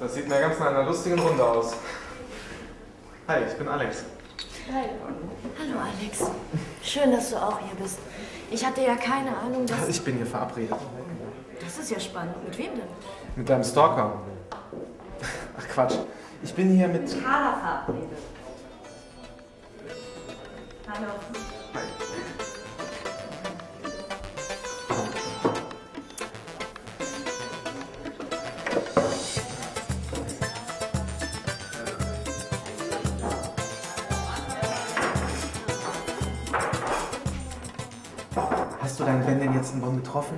Das sieht mir ganz nach einer lustigen Runde aus. Hi, ich bin Alex. Hi. Hallo Alex. Schön, dass du auch hier bist. Ich hatte ja keine Ahnung, dass... Ich bin hier verabredet. Das ist ja spannend. Mit wem denn? Mit deinem Stalker. Ach Quatsch. Ich bin hier mit. Carla verabredet. Hallo. Hast du deinen Ben denn jetzt in Bonn getroffen?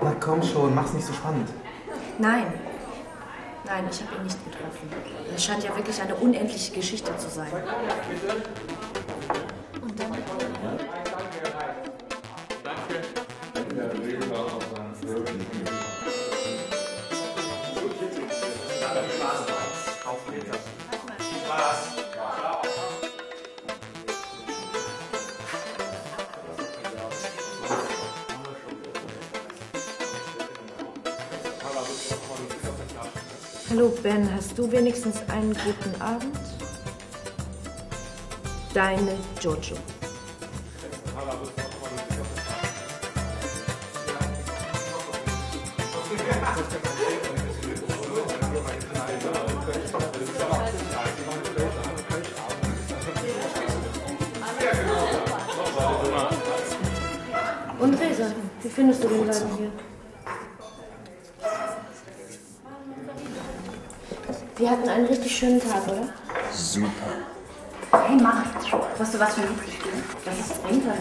Na komm schon, mach's nicht so spannend. Nein. Nein, ich habe ihn nicht getroffen. Es scheint ja wirklich eine unendliche Geschichte zu sein. Hallo Ben, hast du wenigstens einen guten Abend? Deine Jojo. Und Resa, wie findest du den Laden hier? Wir hatten einen richtig schönen Tag, oder? Super. Hey, mach. Weißt du, was für ein Lieblingsspiel? Das ist Springtime.